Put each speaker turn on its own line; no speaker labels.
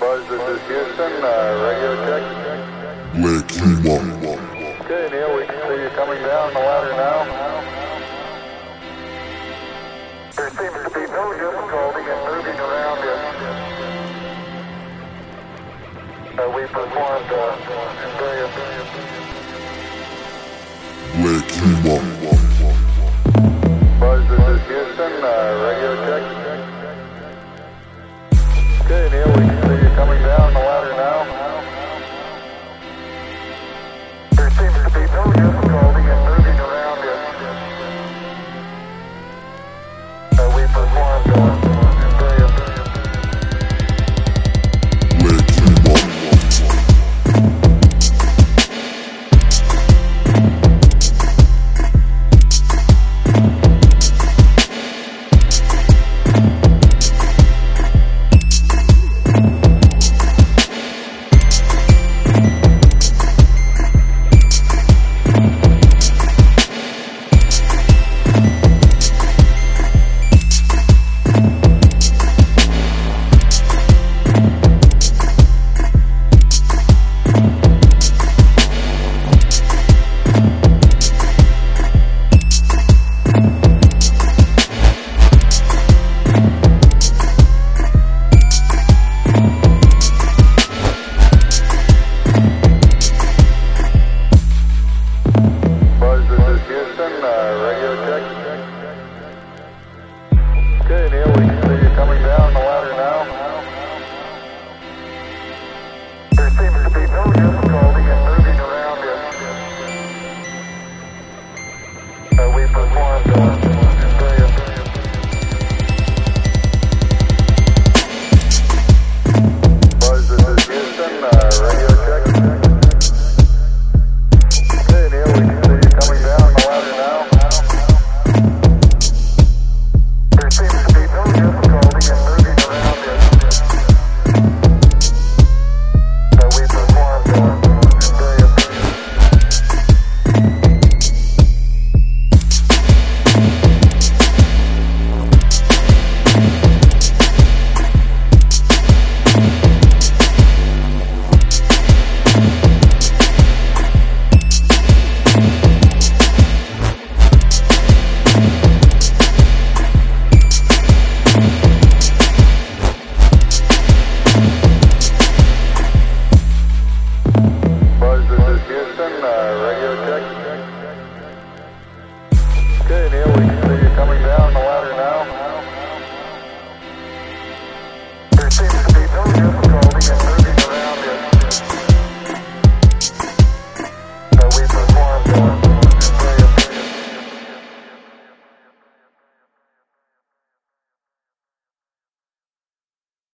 Buzz, this is Houston. Uh, radio check.
Lake Luma.
Okay, Neil, we can see you coming down the ladder now. There seems to be no difficulty in moving around it. Uh, we performed uh, various.
Lake Luma.
Buzz, this is Houston. Uh, radio check. Okay, Neil. Thank you.